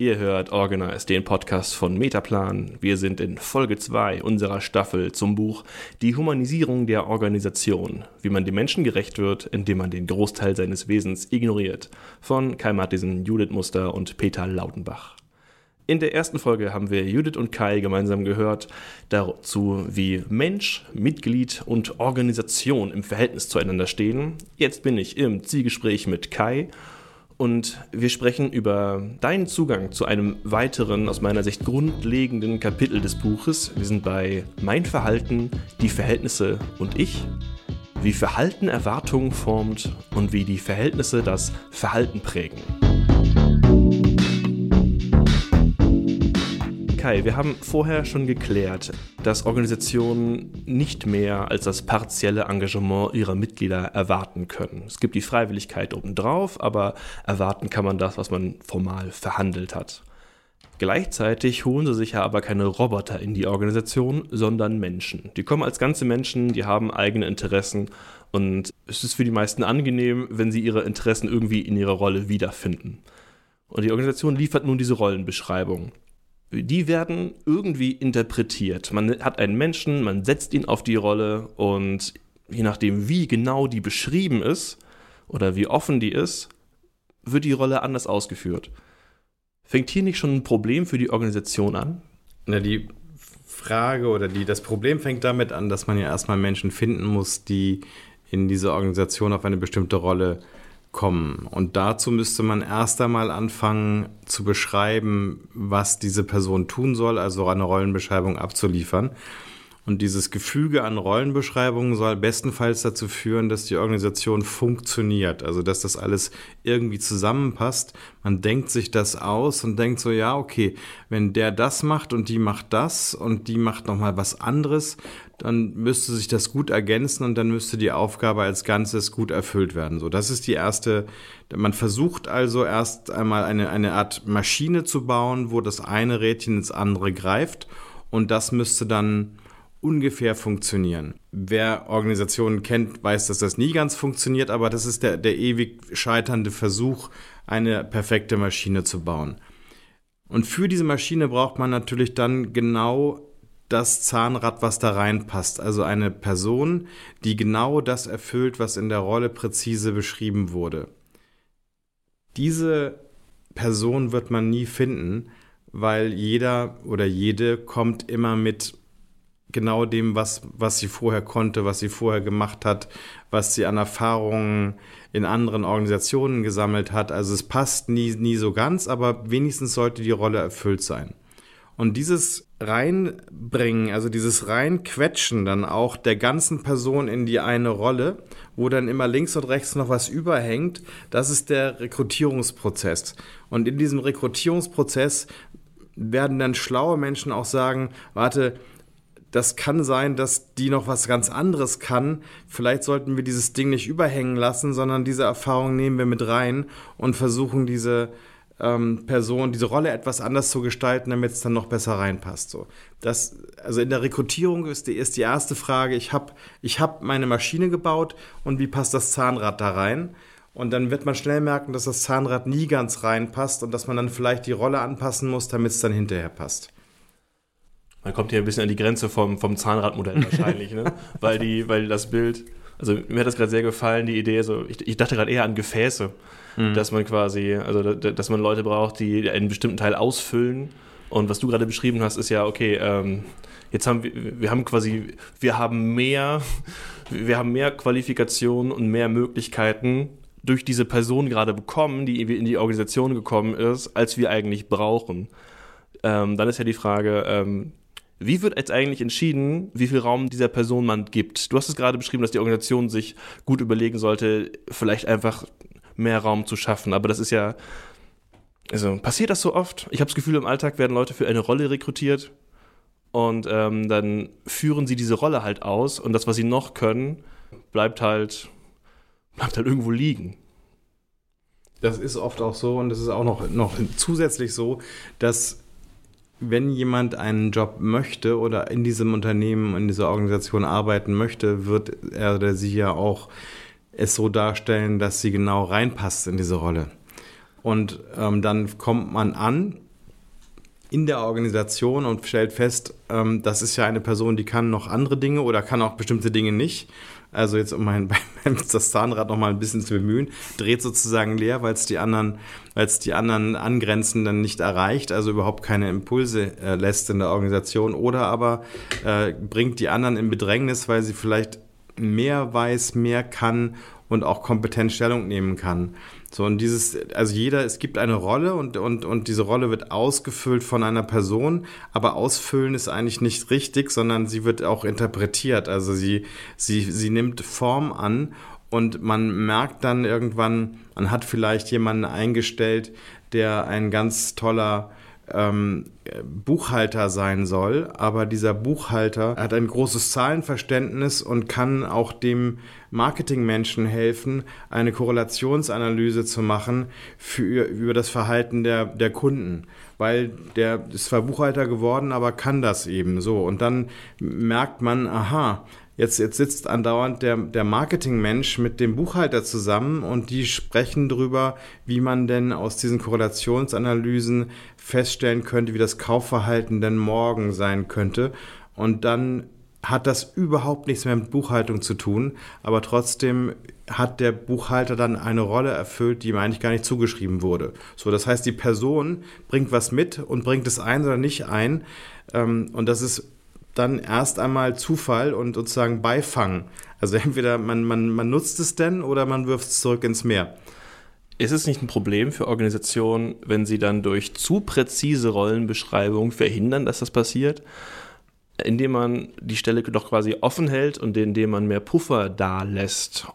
Ihr hört Organize, den Podcast von Metaplan. Wir sind in Folge 2 unserer Staffel zum Buch Die Humanisierung der Organisation, wie man dem Menschen gerecht wird, indem man den Großteil seines Wesens ignoriert, von Kai Mattisen, Judith Muster und Peter Lautenbach. In der ersten Folge haben wir Judith und Kai gemeinsam gehört dazu, wie Mensch, Mitglied und Organisation im Verhältnis zueinander stehen. Jetzt bin ich im Zielgespräch mit Kai und wir sprechen über deinen Zugang zu einem weiteren, aus meiner Sicht grundlegenden Kapitel des Buches. Wir sind bei Mein Verhalten, die Verhältnisse und ich. Wie Verhalten Erwartungen formt und wie die Verhältnisse das Verhalten prägen. Kai, wir haben vorher schon geklärt, dass Organisationen nicht mehr als das partielle Engagement ihrer Mitglieder erwarten können. Es gibt die Freiwilligkeit obendrauf, aber erwarten kann man das, was man formal verhandelt hat. Gleichzeitig holen sie sich ja aber keine Roboter in die Organisation, sondern Menschen. Die kommen als ganze Menschen, die haben eigene Interessen und es ist für die meisten angenehm, wenn sie ihre Interessen irgendwie in ihrer Rolle wiederfinden. Und die Organisation liefert nun diese Rollenbeschreibung die werden irgendwie interpretiert. Man hat einen Menschen, man setzt ihn auf die Rolle und je nachdem, wie genau die beschrieben ist oder wie offen die ist, wird die Rolle anders ausgeführt. Fängt hier nicht schon ein Problem für die Organisation an? Na, die Frage oder die, das Problem fängt damit an, dass man ja erstmal Menschen finden muss, die in dieser Organisation auf eine bestimmte Rolle äh, kommen. Und dazu müsste man erst einmal anfangen zu beschreiben, was diese Person tun soll, also eine Rollenbeschreibung abzuliefern. Und dieses Gefüge an Rollenbeschreibungen soll bestenfalls dazu führen, dass die Organisation funktioniert, also dass das alles irgendwie zusammenpasst. Man denkt sich das aus und denkt so, ja, okay, wenn der das macht und die macht das und die macht nochmal was anderes, dann müsste sich das gut ergänzen und dann müsste die Aufgabe als Ganzes gut erfüllt werden. So, das ist die erste. Man versucht also erst einmal eine, eine Art Maschine zu bauen, wo das eine Rädchen ins andere greift und das müsste dann ungefähr funktionieren. Wer Organisationen kennt, weiß, dass das nie ganz funktioniert, aber das ist der, der ewig scheiternde Versuch, eine perfekte Maschine zu bauen. Und für diese Maschine braucht man natürlich dann genau das Zahnrad, was da reinpasst. Also eine Person, die genau das erfüllt, was in der Rolle präzise beschrieben wurde. Diese Person wird man nie finden, weil jeder oder jede kommt immer mit genau dem, was, was sie vorher konnte, was sie vorher gemacht hat, was sie an Erfahrungen in anderen Organisationen gesammelt hat. Also es passt nie, nie so ganz, aber wenigstens sollte die Rolle erfüllt sein. Und dieses Reinbringen, also dieses Reinquetschen dann auch der ganzen Person in die eine Rolle, wo dann immer links und rechts noch was überhängt, das ist der Rekrutierungsprozess. Und in diesem Rekrutierungsprozess werden dann schlaue Menschen auch sagen, warte, das kann sein, dass die noch was ganz anderes kann. Vielleicht sollten wir dieses Ding nicht überhängen lassen, sondern diese Erfahrung nehmen wir mit rein und versuchen diese ähm, Person, diese Rolle etwas anders zu gestalten, damit es dann noch besser reinpasst. So. Das, also in der Rekrutierung ist die, ist die erste Frage, ich habe ich hab meine Maschine gebaut und wie passt das Zahnrad da rein? Und dann wird man schnell merken, dass das Zahnrad nie ganz reinpasst und dass man dann vielleicht die Rolle anpassen muss, damit es dann hinterher passt. Man kommt hier ein bisschen an die Grenze vom, vom Zahnradmodell wahrscheinlich, ne? weil, die, weil das Bild, also mir hat das gerade sehr gefallen, die Idee, so, ich, ich dachte gerade eher an Gefäße mhm. dass man quasi, also dass man Leute braucht, die einen bestimmten Teil ausfüllen. Und was du gerade beschrieben hast, ist ja, okay, ähm, jetzt haben wir, wir haben quasi, wir haben mehr, wir haben mehr Qualifikationen und mehr Möglichkeiten durch diese Person gerade bekommen, die in die Organisation gekommen ist, als wir eigentlich brauchen. Ähm, dann ist ja die Frage, ähm, wie wird jetzt eigentlich entschieden, wie viel Raum dieser Person man gibt? Du hast es gerade beschrieben, dass die Organisation sich gut überlegen sollte, vielleicht einfach mehr Raum zu schaffen. Aber das ist ja, also passiert das so oft? Ich habe das Gefühl, im Alltag werden Leute für eine Rolle rekrutiert und ähm, dann führen sie diese Rolle halt aus und das, was sie noch können, bleibt halt, bleibt halt irgendwo liegen. Das ist oft auch so und es ist auch noch, noch zusätzlich so, dass wenn jemand einen Job möchte oder in diesem Unternehmen, in dieser Organisation arbeiten möchte, wird er oder sie ja auch es so darstellen, dass sie genau reinpasst in diese Rolle. Und ähm, dann kommt man an in der Organisation und stellt fest, ähm, das ist ja eine Person, die kann noch andere Dinge oder kann auch bestimmte Dinge nicht. Also jetzt um mein, das Zahnrad noch mal ein bisschen zu bemühen, dreht sozusagen leer, weil es die anderen, weil die anderen Angrenzenden nicht erreicht, also überhaupt keine Impulse äh, lässt in der Organisation. Oder aber äh, bringt die anderen in Bedrängnis, weil sie vielleicht mehr weiß, mehr kann und auch kompetent Stellung nehmen kann. So, und dieses, also jeder, es gibt eine Rolle und, und, und diese Rolle wird ausgefüllt von einer Person, aber ausfüllen ist eigentlich nicht richtig, sondern sie wird auch interpretiert. Also sie, sie, sie nimmt Form an und man merkt dann irgendwann, man hat vielleicht jemanden eingestellt, der ein ganz toller ähm, Buchhalter sein soll, aber dieser Buchhalter hat ein großes Zahlenverständnis und kann auch dem Marketingmenschen helfen, eine Korrelationsanalyse zu machen für, über das Verhalten der, der Kunden. Weil der ist zwar Buchhalter geworden, aber kann das eben so. Und dann merkt man, aha, Jetzt, jetzt sitzt andauernd der, der Marketingmensch mit dem Buchhalter zusammen und die sprechen darüber, wie man denn aus diesen Korrelationsanalysen feststellen könnte, wie das Kaufverhalten denn morgen sein könnte. Und dann hat das überhaupt nichts mehr mit Buchhaltung zu tun, aber trotzdem hat der Buchhalter dann eine Rolle erfüllt, die ihm eigentlich gar nicht zugeschrieben wurde. So, das heißt, die Person bringt was mit und bringt es ein oder nicht ein. Ähm, und das ist dann erst einmal Zufall und sozusagen Beifang. Also entweder man, man, man nutzt es denn oder man wirft es zurück ins Meer. Ist es nicht ein Problem für Organisationen, wenn sie dann durch zu präzise Rollenbeschreibung verhindern, dass das passiert? Indem man die Stelle doch quasi offen hält und indem man mehr Puffer da lässt,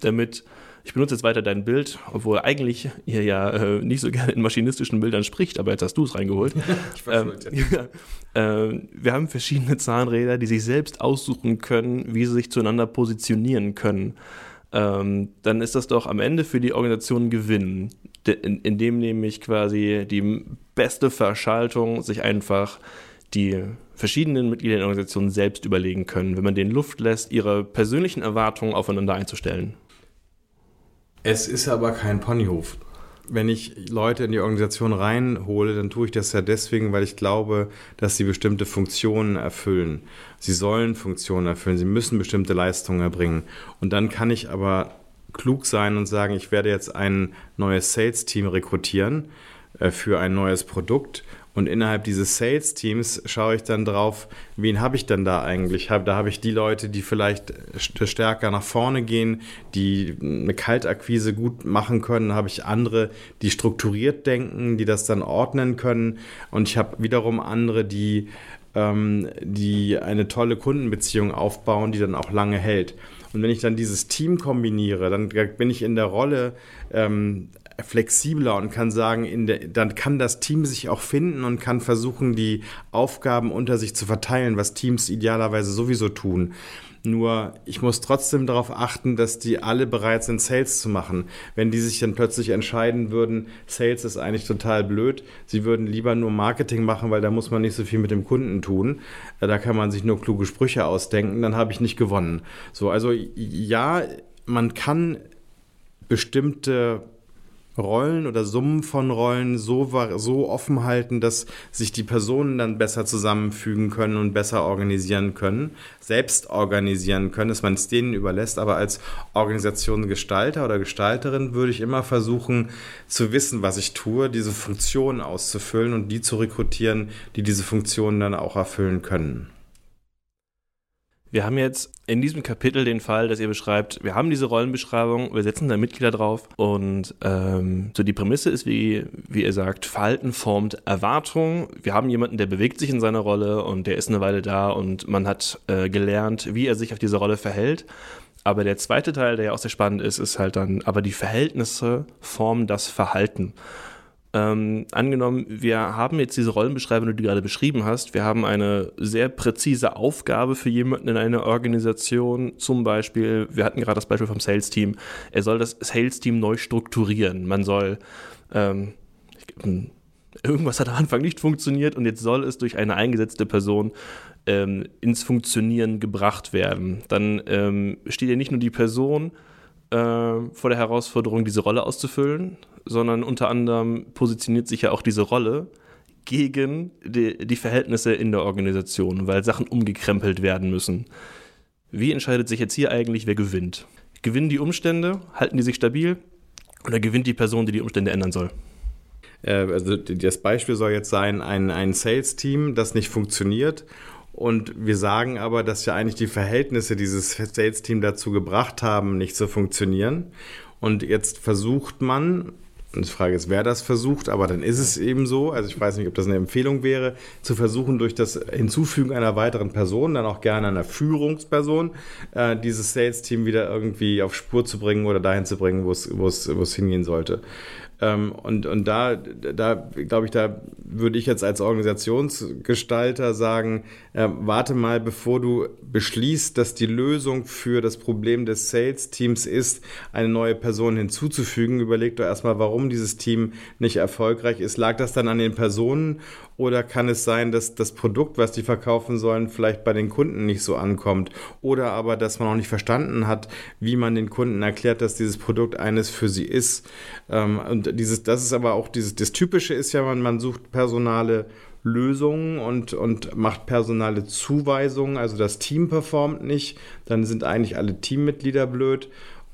damit ich benutze jetzt weiter dein Bild, obwohl eigentlich ihr ja äh, nicht so gerne in maschinistischen Bildern spricht, aber jetzt hast du es reingeholt. ich ähm, ja, äh, wir haben verschiedene Zahnräder, die sich selbst aussuchen können, wie sie sich zueinander positionieren können. Ähm, dann ist das doch am Ende für die Organisation ein Gewinn, in, indem nämlich quasi die beste Verschaltung sich einfach die verschiedenen Mitglieder der Organisation selbst überlegen können, wenn man denen Luft lässt, ihre persönlichen Erwartungen aufeinander einzustellen. Es ist aber kein Ponyhof. Wenn ich Leute in die Organisation reinhole, dann tue ich das ja deswegen, weil ich glaube, dass sie bestimmte Funktionen erfüllen. Sie sollen Funktionen erfüllen, sie müssen bestimmte Leistungen erbringen. Und dann kann ich aber klug sein und sagen, ich werde jetzt ein neues Sales-Team rekrutieren äh, für ein neues Produkt und innerhalb dieses Sales-Teams schaue ich dann drauf, wen habe ich denn da eigentlich? Da habe ich die Leute, die vielleicht stärker nach vorne gehen, die eine Kaltakquise gut machen können. Da habe ich andere, die strukturiert denken, die das dann ordnen können. Und ich habe wiederum andere, die, ähm, die eine tolle Kundenbeziehung aufbauen, die dann auch lange hält. Und wenn ich dann dieses Team kombiniere, dann bin ich in der Rolle ähm, flexibler und kann sagen, der, dann kann das Team sich auch finden und kann versuchen, die Aufgaben unter sich zu verteilen, was Teams idealerweise sowieso tun. Nur ich muss trotzdem darauf achten, dass die alle bereit sind, Sales zu machen. Wenn die sich dann plötzlich entscheiden würden, Sales ist eigentlich total blöd, sie würden lieber nur Marketing machen, weil da muss man nicht so viel mit dem Kunden tun. Äh, da kann man sich nur kluge Sprüche ausdenken, dann habe ich nicht gewonnen. So, also ja, man kann bestimmte Rollen oder Summen von Rollen so, so offen halten, dass sich die Personen dann besser zusammenfügen können und besser organisieren können, selbst organisieren können, dass man es denen überlässt. Aber als Organisationsgestalter oder Gestalterin würde ich immer versuchen zu wissen, was ich tue, diese Funktionen auszufüllen und die zu rekrutieren, die diese Funktionen dann auch erfüllen können. Wir haben jetzt in diesem Kapitel den Fall, dass ihr beschreibt, wir haben diese Rollenbeschreibung, wir setzen da Mitglieder drauf und ähm, so die Prämisse ist, wie, wie ihr sagt, Verhalten formt Erwartung. Wir haben jemanden, der bewegt sich in seiner Rolle und der ist eine Weile da und man hat äh, gelernt, wie er sich auf diese Rolle verhält. Aber der zweite Teil, der ja auch sehr spannend ist, ist halt dann, aber die Verhältnisse formen das Verhalten. Ähm, angenommen, wir haben jetzt diese Rollenbeschreibung, die du gerade beschrieben hast. Wir haben eine sehr präzise Aufgabe für jemanden in einer Organisation. Zum Beispiel, wir hatten gerade das Beispiel vom Sales-Team. Er soll das Sales-Team neu strukturieren. Man soll, ähm, irgendwas hat am Anfang nicht funktioniert und jetzt soll es durch eine eingesetzte Person ähm, ins Funktionieren gebracht werden. Dann ähm, steht ja nicht nur die Person, äh, vor der Herausforderung, diese Rolle auszufüllen, sondern unter anderem positioniert sich ja auch diese Rolle gegen die, die Verhältnisse in der Organisation, weil Sachen umgekrempelt werden müssen. Wie entscheidet sich jetzt hier eigentlich, wer gewinnt? Gewinnen die Umstände? Halten die sich stabil? Oder gewinnt die Person, die die Umstände ändern soll? Äh, also das Beispiel soll jetzt sein, ein, ein Sales-Team, das nicht funktioniert. Und wir sagen aber, dass ja eigentlich die Verhältnisse dieses Sales-Team dazu gebracht haben, nicht zu funktionieren. Und jetzt versucht man, und die Frage ist, wer das versucht, aber dann ist es eben so, also ich weiß nicht, ob das eine Empfehlung wäre, zu versuchen, durch das Hinzufügen einer weiteren Person, dann auch gerne einer Führungsperson, äh, dieses Sales-Team wieder irgendwie auf Spur zu bringen oder dahin zu bringen, wo es, hingehen sollte. Ähm, und, und da, da glaube ich, da würde ich jetzt als Organisationsgestalter sagen, äh, warte mal, bevor du beschließt, dass die Lösung für das Problem des Sales-Teams ist, eine neue Person hinzuzufügen, überleg doch erstmal, warum dieses Team nicht erfolgreich ist. Lag das dann an den Personen oder kann es sein, dass das Produkt, was die verkaufen sollen, vielleicht bei den Kunden nicht so ankommt? Oder aber, dass man auch nicht verstanden hat, wie man den Kunden erklärt, dass dieses Produkt eines für sie ist. Ähm, und dieses, das ist aber auch dieses, das Typische ist ja, man, man sucht personale Lösungen und, und macht personale Zuweisungen. Also das Team performt nicht, dann sind eigentlich alle Teammitglieder blöd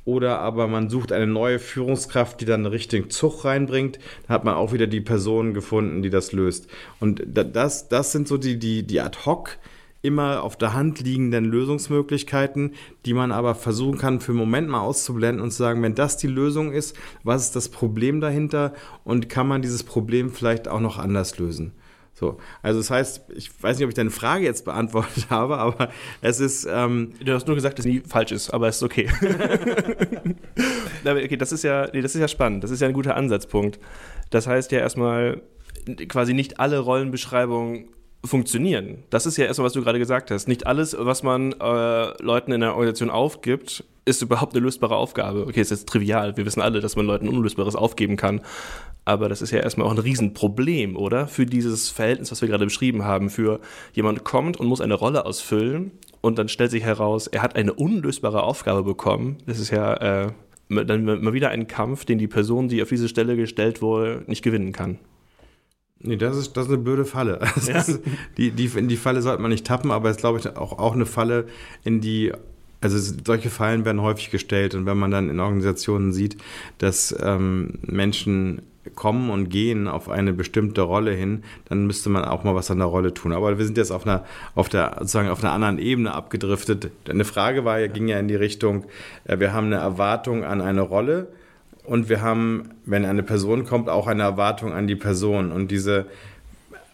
oder aber man sucht eine neue Führungskraft, die dann einen richtigen Zug reinbringt, dann hat man auch wieder die Person gefunden, die das löst. Und das, das sind so die, die, die ad hoc immer auf der Hand liegenden Lösungsmöglichkeiten, die man aber versuchen kann, für einen Moment mal auszublenden und zu sagen, wenn das die Lösung ist, was ist das Problem dahinter und kann man dieses Problem vielleicht auch noch anders lösen? So, also das heißt, ich weiß nicht, ob ich deine Frage jetzt beantwortet habe, aber es ist. Ähm du hast nur gesagt, dass es nie falsch ist, aber es ist okay. okay, das ist ja, nee, das ist ja spannend. Das ist ja ein guter Ansatzpunkt. Das heißt ja erstmal, quasi nicht alle Rollenbeschreibungen funktionieren. Das ist ja erstmal, was du gerade gesagt hast. Nicht alles, was man äh, Leuten in der Organisation aufgibt, ist überhaupt eine lösbare Aufgabe. Okay, ist jetzt trivial. Wir wissen alle, dass man Leuten Unlösbares aufgeben kann. Aber das ist ja erstmal auch ein Riesenproblem, oder? Für dieses Verhältnis, was wir gerade beschrieben haben. Für jemand kommt und muss eine Rolle ausfüllen und dann stellt sich heraus, er hat eine unlösbare Aufgabe bekommen. Das ist ja äh, dann mal wieder ein Kampf, den die Person, die auf diese Stelle gestellt wurde, nicht gewinnen kann. Nee, das ist, das ist eine blöde Falle. Ja. Ist, die, die, in die Falle sollte man nicht tappen, aber es ist, glaube ich, auch, auch eine Falle, in die also solche Fallen werden häufig gestellt und wenn man dann in Organisationen sieht, dass ähm, Menschen kommen und gehen auf eine bestimmte Rolle hin, dann müsste man auch mal was an der Rolle tun. Aber wir sind jetzt auf einer, auf der, sozusagen auf einer anderen Ebene abgedriftet. Eine Frage war, ging ja in die Richtung, äh, wir haben eine Erwartung an eine Rolle und wir haben, wenn eine Person kommt, auch eine Erwartung an die Person. Und diese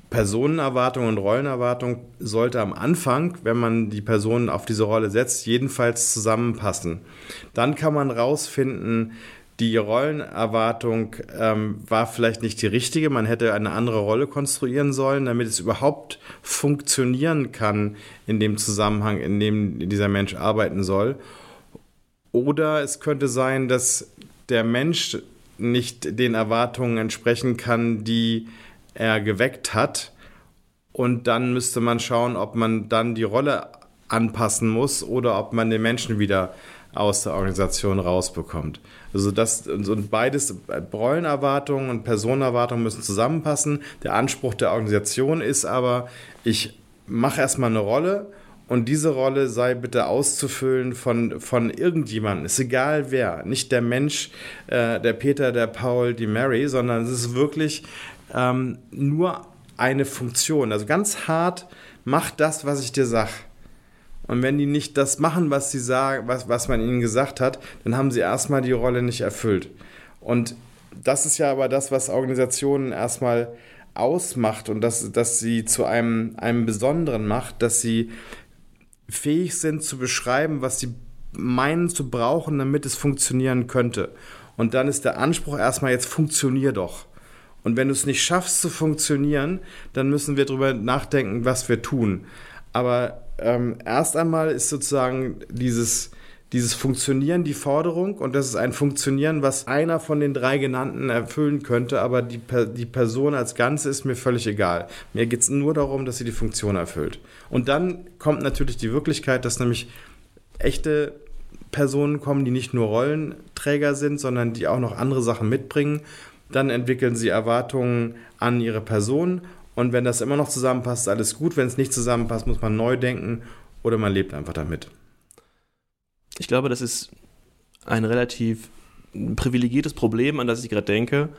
Personenerwartung und Rollenerwartung sollte am Anfang, wenn man die Person auf diese Rolle setzt, jedenfalls zusammenpassen. Dann kann man rausfinden, die Rollenerwartung ähm, war vielleicht nicht die richtige. Man hätte eine andere Rolle konstruieren sollen, damit es überhaupt funktionieren kann in dem Zusammenhang, in dem dieser Mensch arbeiten soll. Oder es könnte sein, dass der Mensch nicht den Erwartungen entsprechen kann, die er geweckt hat. Und dann müsste man schauen, ob man dann die Rolle anpassen muss oder ob man den Menschen wieder aus der Organisation rausbekommt. Also das und beides Rollenerwartungen und Personenerwartungen müssen zusammenpassen. Der Anspruch der Organisation ist aber, ich mache erstmal eine Rolle und diese Rolle sei bitte auszufüllen von, von irgendjemandem. Ist egal wer. Nicht der Mensch, äh, der Peter, der Paul, die Mary, sondern es ist wirklich ähm, nur eine Funktion. Also ganz hart, mach das, was ich dir sage. Und wenn die nicht das machen, was sie sagen, was, was man ihnen gesagt hat, dann haben sie erstmal die Rolle nicht erfüllt. Und das ist ja aber das, was Organisationen erstmal ausmacht und dass, dass sie zu einem, einem Besonderen macht, dass sie fähig sind zu beschreiben, was sie meinen zu brauchen, damit es funktionieren könnte. Und dann ist der Anspruch erstmal, jetzt funktionier doch. Und wenn du es nicht schaffst zu funktionieren, dann müssen wir darüber nachdenken, was wir tun. Aber ähm, erst einmal ist sozusagen dieses, dieses Funktionieren die Forderung und das ist ein Funktionieren, was einer von den drei genannten erfüllen könnte, aber die, die Person als Ganze ist mir völlig egal. Mir geht es nur darum, dass sie die Funktion erfüllt. Und dann kommt natürlich die Wirklichkeit, dass nämlich echte Personen kommen, die nicht nur Rollenträger sind, sondern die auch noch andere Sachen mitbringen dann entwickeln sie Erwartungen an ihre Person Und wenn das immer noch zusammenpasst, ist alles gut. Wenn es nicht zusammenpasst, muss man neu denken oder man lebt einfach damit. Ich glaube, das ist ein relativ privilegiertes Problem, an das ich gerade denke.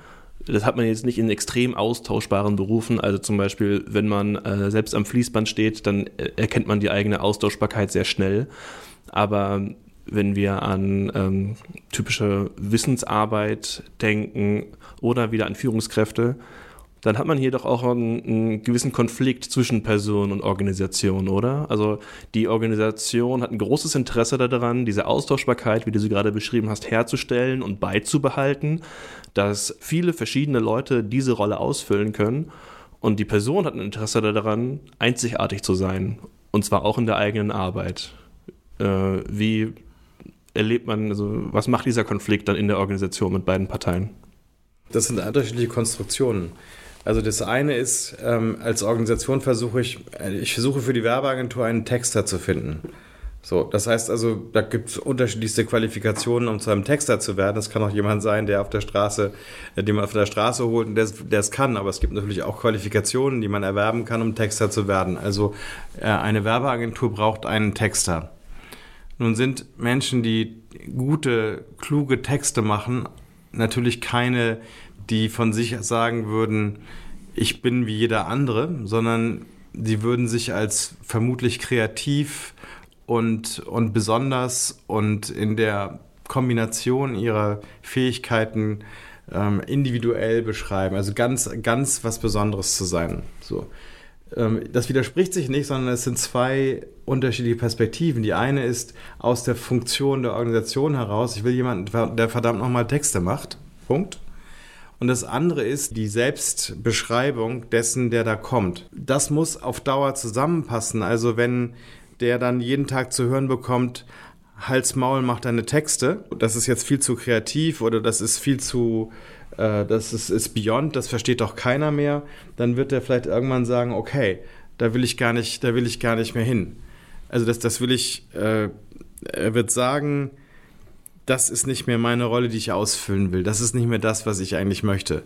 Das hat man jetzt nicht in extrem austauschbaren Berufen. Also zum Beispiel, wenn man äh, selbst am Fließband steht, dann äh, erkennt man die eigene Austauschbarkeit sehr schnell. Aber wenn wir an ähm, typische Wissensarbeit denken oder wieder an Führungskräfte, dann hat man hier doch auch einen, einen, gewissen Konflikt zwischen Person und Organisation, oder? Also die Organisation hat ein großes Interesse daran, diese Austauschbarkeit, wie du sie gerade beschrieben hast, herzustellen und beizubehalten, dass viele verschiedene Leute diese Rolle ausfüllen können. Und die Person hat ein Interesse daran, einzigartig zu sein. Und zwar auch in der eigenen Arbeit. Äh, wie erlebt man, also was macht dieser Konflikt dann in der Organisation mit beiden Parteien? Das sind unterschiedliche Konstruktionen. Also das eine ist, ähm, als Organisation versuche ich, äh, ich versuche für die Werbeagentur einen Texter zu finden. So, das heißt also, da gibt es unterschiedlichste Qualifikationen, um zu einem Texter zu werden. Das kann auch jemand sein, der auf der Straße, äh, den man auf der Straße holt und der es kann. Aber es gibt natürlich auch Qualifikationen, die man erwerben kann, um Texter zu werden. Also äh, eine Werbeagentur braucht einen Texter. Nun sind Menschen, die gute, kluge Texte machen, natürlich keine, die von sich sagen würden, ich bin wie jeder andere, sondern sie würden sich als vermutlich kreativ und, und besonders und in der Kombination ihrer Fähigkeiten ähm, individuell beschreiben. Also ganz, ganz was Besonderes zu sein. So. Ähm, das widerspricht sich nicht, sondern es sind zwei unterschiedliche Perspektiven. Die eine ist aus der Funktion der Organisation heraus, ich will jemanden, der verdammt nochmal Texte macht. Punkt. Und das andere ist die Selbstbeschreibung dessen, der da kommt. Das muss auf Dauer zusammenpassen. Also wenn der dann jeden Tag zu hören bekommt, Hals Maul macht deine Texte, das ist jetzt viel zu kreativ oder das ist viel zu äh, das ist, ist Beyond, das versteht doch keiner mehr, dann wird er vielleicht irgendwann sagen, okay, da will ich gar nicht, da will ich gar nicht mehr hin. Also das, das will ich, äh, er wird sagen, das ist nicht mehr meine Rolle, die ich ausfüllen will. Das ist nicht mehr das, was ich eigentlich möchte.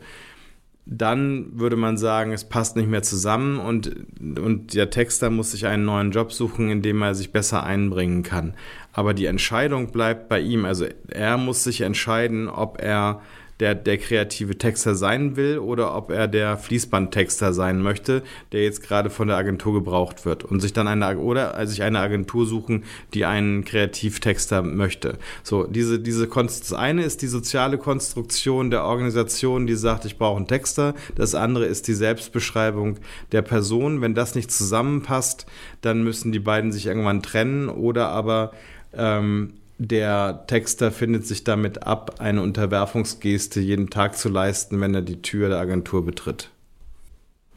Dann würde man sagen, es passt nicht mehr zusammen und, und der Texter muss sich einen neuen Job suchen, in dem er sich besser einbringen kann. Aber die Entscheidung bleibt bei ihm. Also er muss sich entscheiden, ob er der, der kreative Texter sein will oder ob er der Fließbandtexter sein möchte, der jetzt gerade von der Agentur gebraucht wird und sich dann eine oder sich eine Agentur suchen, die einen Kreativtexter möchte. So, diese, diese das eine ist die soziale Konstruktion der Organisation, die sagt, ich brauche einen Texter. Das andere ist die Selbstbeschreibung der Person. Wenn das nicht zusammenpasst, dann müssen die beiden sich irgendwann trennen oder aber ähm, der Texter findet sich damit ab, eine Unterwerfungsgeste jeden Tag zu leisten, wenn er die Tür der Agentur betritt.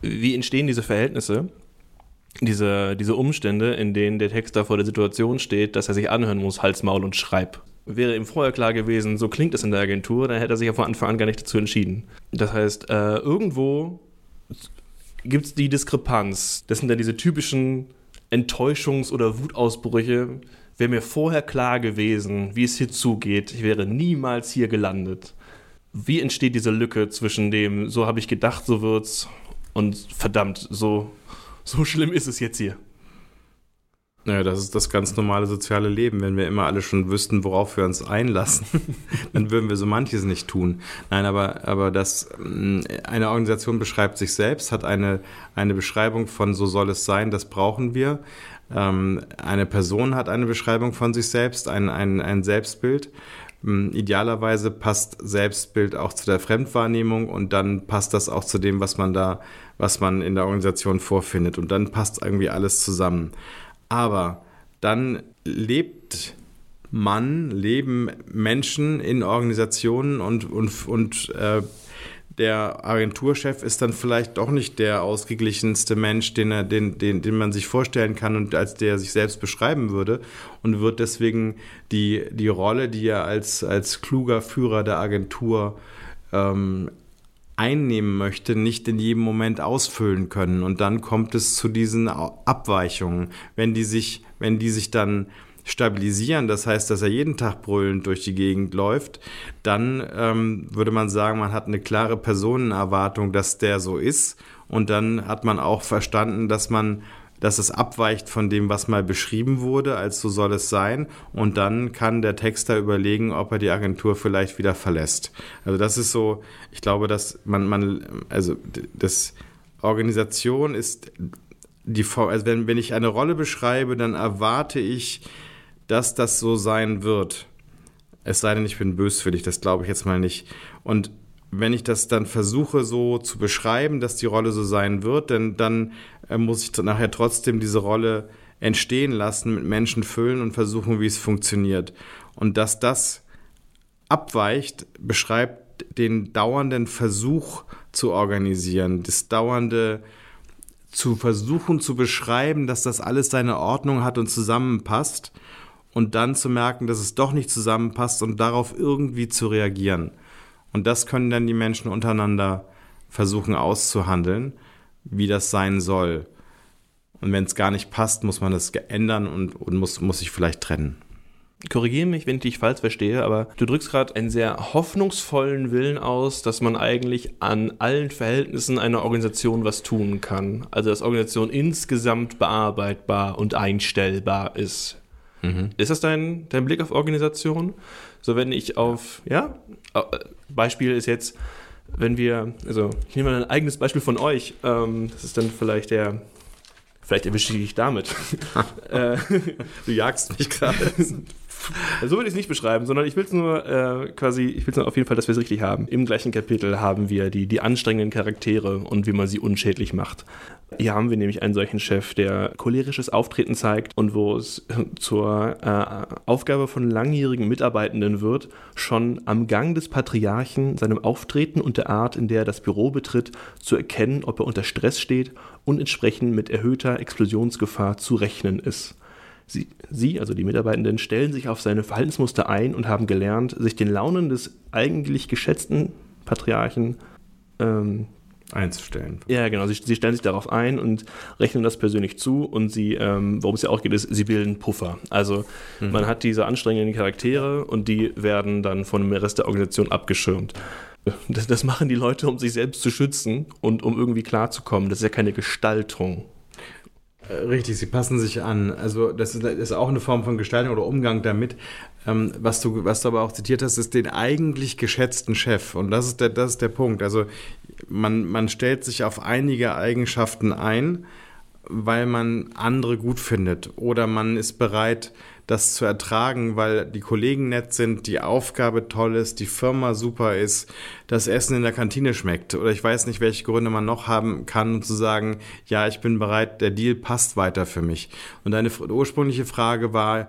Wie entstehen diese Verhältnisse, diese, diese Umstände, in denen der Texter vor der Situation steht, dass er sich anhören muss, Hals, Maul und Schreib? Wäre ihm vorher klar gewesen, so klingt es in der Agentur, dann hätte er sich ja von Anfang an gar nicht dazu entschieden. Das heißt, äh, irgendwo gibt es die Diskrepanz. Das sind dann diese typischen Enttäuschungs- oder Wutausbrüche, wäre mir vorher klar gewesen, wie es hier zugeht, ich wäre niemals hier gelandet. Wie entsteht diese Lücke zwischen dem, so habe ich gedacht, so wird's, und verdammt, so, so schlimm ist es jetzt hier? Naja, das ist das ganz normale soziale Leben. Wenn wir immer alle schon wüssten, worauf wir uns einlassen, dann würden wir so manches nicht tun. Nein, aber, aber das, mm, eine Organisation beschreibt sich selbst, hat eine, eine Beschreibung von so soll es sein, das brauchen wir. Ähm, eine Person hat eine Beschreibung von sich selbst, ein, ein, ein Selbstbild. Ähm, idealerweise passt Selbstbild auch zu der Fremdwahrnehmung und dann passt das auch zu dem, was man da, was man in der Organisation vorfindet. Und dann passt irgendwie alles zusammen. Aber dann lebt man, leben Menschen in Organisationen und, und, und äh, der Agenturchef ist dann vielleicht doch nicht der ausgeglichenste Mensch, den, er, den, den, den man sich vorstellen kann und als der sich selbst beschreiben würde und wird deswegen die, die Rolle, die er als, als kluger Führer der Agentur ähm, einnehmen möchte, nicht in jedem Moment ausfüllen können. Und dann kommt es zu diesen Abweichungen. Wenn die sich, wenn die sich dann stabilisieren, das heißt, dass er jeden Tag brüllend durch die Gegend läuft, dann ähm, würde man sagen, man hat eine klare Personenerwartung, dass der so ist und dann hat man auch verstanden, dass man dass es abweicht von dem, was mal beschrieben wurde, als so soll es sein. Und dann kann der Texter überlegen, ob er die Agentur vielleicht wieder verlässt. Also das ist so, ich glaube, dass man, man also das Organisation ist die also wenn, wenn ich eine Rolle beschreibe, dann erwarte ich, dass das so sein wird. Es sei denn, ich bin böswillig, das glaube ich jetzt mal nicht. Und wenn ich das dann versuche so zu beschreiben, dass die Rolle so sein wird, denn dann äh, muss ich nachher trotzdem diese Rolle entstehen lassen, mit Menschen füllen und versuchen, wie es funktioniert. Und dass das abweicht, beschreibt den dauernden Versuch zu organisieren, das dauernde zu versuchen zu beschreiben, dass das alles seine Ordnung hat und zusammenpasst und dann zu merken, dass es doch nicht zusammenpasst und darauf irgendwie zu reagieren. Und das können dann die Menschen untereinander versuchen auszuhandeln, wie das sein soll. Und wenn es gar nicht passt, muss man das ändern und, und muss, muss sich vielleicht trennen. Korrigiere mich, wenn ich dich falsch verstehe, aber du drückst gerade einen sehr hoffnungsvollen Willen aus, dass man eigentlich an allen Verhältnissen einer Organisation was tun kann. Also dass Organisation insgesamt bearbeitbar und einstellbar ist. Mhm. Ist das dein, dein Blick auf Organisation? So, wenn ich auf, ja, äh, Beispiel ist jetzt, wenn wir, also ich nehme mal ein eigenes Beispiel von euch, ähm, das ist dann vielleicht der, vielleicht erwische ich dich damit. Äh, du jagst mich gerade. so würde ich es nicht beschreiben, sondern ich will es nur äh, quasi, ich will es nur auf jeden Fall, dass wir es richtig haben. Im gleichen Kapitel haben wir die, die anstrengenden Charaktere und wie man sie unschädlich macht. Hier haben wir nämlich einen solchen Chef, der cholerisches Auftreten zeigt und wo es zur äh, Aufgabe von langjährigen Mitarbeitenden wird, schon am Gang des Patriarchen, seinem Auftreten und der Art, in der er das Büro betritt, zu erkennen, ob er unter Stress steht und entsprechend mit erhöhter Explosionsgefahr zu rechnen ist. Sie, sie, also die Mitarbeitenden, stellen sich auf seine Verhaltensmuster ein und haben gelernt, sich den Launen des eigentlich geschätzten Patriarchen ähm, einzustellen. Ja, genau. Sie, sie, stellen sich darauf ein und rechnen das persönlich zu und sie, ähm, worum es ja auch geht, ist, sie bilden Puffer. Also mhm. man hat diese anstrengenden Charaktere und die werden dann von dem Rest der Organisation abgeschirmt. Das, das machen die Leute, um sich selbst zu schützen und um irgendwie klarzukommen. Das ist ja keine Gestaltung. Äh, richtig, sie passen sich an. Also das ist, ist, auch eine Form von Gestaltung oder Umgang damit. Ähm, was, du, was du aber auch zitiert hast, ist den eigentlich geschätzten Chef. Und das ist der, das ist der Punkt. Also man, man stellt sich auf einige Eigenschaften ein, weil man andere gut findet. Oder man ist bereit, das zu ertragen, weil die Kollegen nett sind, die Aufgabe toll ist, die Firma super ist, das Essen in der Kantine schmeckt. Oder ich weiß nicht, welche Gründe man noch haben kann, um zu sagen, ja, ich bin bereit, der Deal passt weiter für mich. Und deine ursprüngliche Frage war,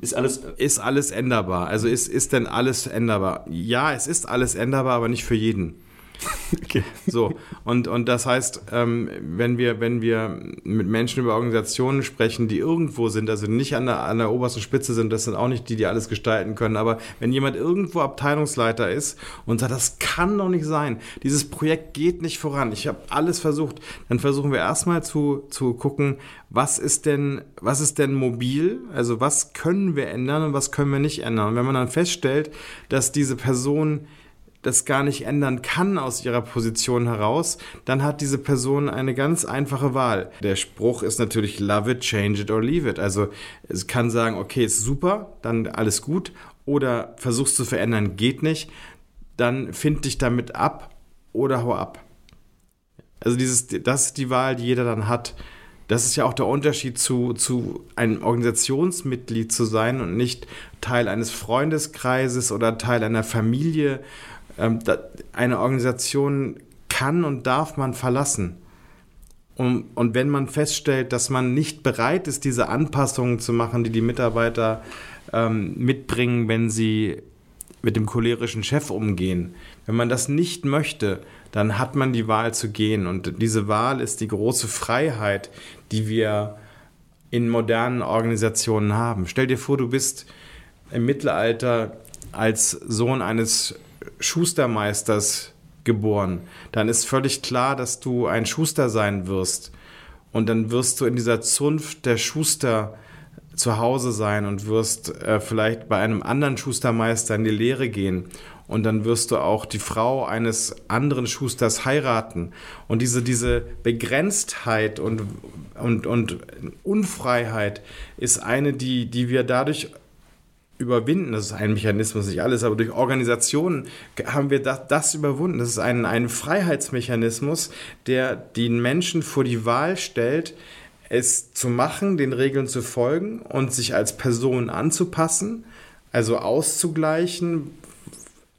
ist alles, ist alles änderbar? Also ist, ist denn alles änderbar? Ja, es ist alles änderbar, aber nicht für jeden. Okay. So, und, und das heißt, ähm, wenn, wir, wenn wir mit Menschen über Organisationen sprechen, die irgendwo sind, also nicht an der, an der obersten Spitze sind, das sind auch nicht die, die alles gestalten können, aber wenn jemand irgendwo Abteilungsleiter ist und sagt, das kann doch nicht sein, dieses Projekt geht nicht voran, ich habe alles versucht, dann versuchen wir erstmal zu, zu gucken, was ist denn, was ist denn mobil? Also was können wir ändern und was können wir nicht ändern? Und wenn man dann feststellt, dass diese Person das gar nicht ändern kann aus ihrer Position heraus, dann hat diese Person eine ganz einfache Wahl. Der Spruch ist natürlich love it, change it or leave it. Also es kann sagen, okay, ist super, dann alles gut. Oder versuchst zu verändern, geht nicht. Dann find dich damit ab oder hau ab. Also dieses, das ist die Wahl, die jeder dann hat. Das ist ja auch der Unterschied zu, zu einem Organisationsmitglied zu sein und nicht Teil eines Freundeskreises oder Teil einer Familie ähm, eine Organisation kann und darf man verlassen. Und, und wenn man feststellt, dass man nicht bereit ist, diese Anpassungen zu machen, die die Mitarbeiter ähm, mitbringen, wenn sie mit dem cholerischen Chef umgehen, wenn man das nicht möchte, dann hat man die Wahl zu gehen. Und diese Wahl ist die große Freiheit, die wir in modernen Organisationen haben. Stell dir vor, du bist im Mittelalter als Sohn eines Schustermeisters geboren, dann ist völlig klar, dass du ein Schuster sein wirst. Und dann wirst du in dieser Zunft der Schuster zu Hause sein und wirst äh, vielleicht bei einem anderen Schustermeister in die Lehre gehen. und dann wirst du auch die Frau eines anderen Schusters heiraten. Und diese, diese Begrenztheit und, und, und Unfreiheit ist eine, die, die wir dadurch überwinden. Das ist ein Mechanismus, nicht alles, aber durch Organisationen haben wir das, das überwunden. Das ist ein, ein Freiheitsmechanismus, der den Menschen vor die Wahl stellt, es zu machen, den Regeln zu folgen und sich als Person anzupassen, also auszugleichen,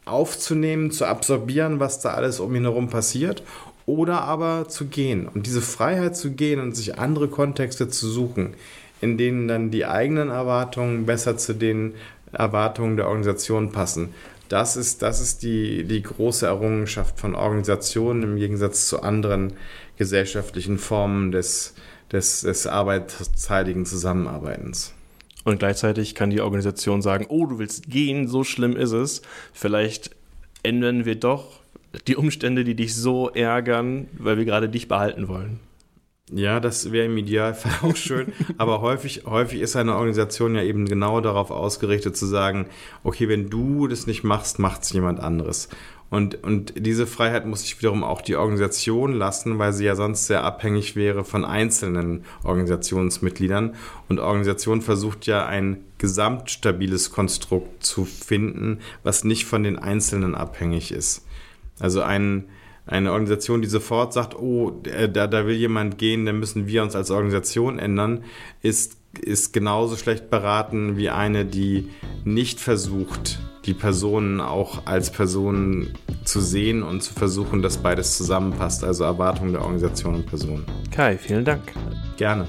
aufzunehmen, zu absorbieren, was da alles um ihn herum passiert, oder aber zu gehen. Und diese Freiheit zu gehen und sich andere Kontexte zu suchen, in denen dann die eigenen Erwartungen besser zu den Erwartungen der Organisation passen. Das ist, das ist die, die große Errungenschaft von Organisationen im Gegensatz zu anderen gesellschaftlichen Formen des, des, des arbeitsteiligen Zusammenarbeitens. Und gleichzeitig kann die Organisation sagen, oh, du willst gehen, so schlimm ist es. Vielleicht ändern wir doch die Umstände, die dich so ärgern, weil wir gerade dich behalten wollen. Ja, das wäre im Idealfall auch schön. aber häufig, häufig ist eine Organisation ja eben genau darauf ausgerichtet zu sagen, okay, wenn du das nicht machst, macht es jemand anderes. Und, und diese Freiheit muss sich wiederum auch die Organisation lassen, weil sie ja sonst sehr abhängig wäre von einzelnen Organisationsmitgliedern. Und Organisation versucht ja ein gesamtstabiles Konstrukt zu finden, was nicht von den Einzelnen abhängig ist. Also ein, eine Organisation, die sofort sagt, oh, da, da will jemand gehen, dann müssen wir uns als Organisation ändern, ist, ist genauso schlecht beraten wie eine, die nicht versucht, die Personen auch als Personen zu sehen und zu versuchen, dass beides zusammenpasst, also Erwartungen der Organisation und Person. Kai, vielen Dank. Gerne.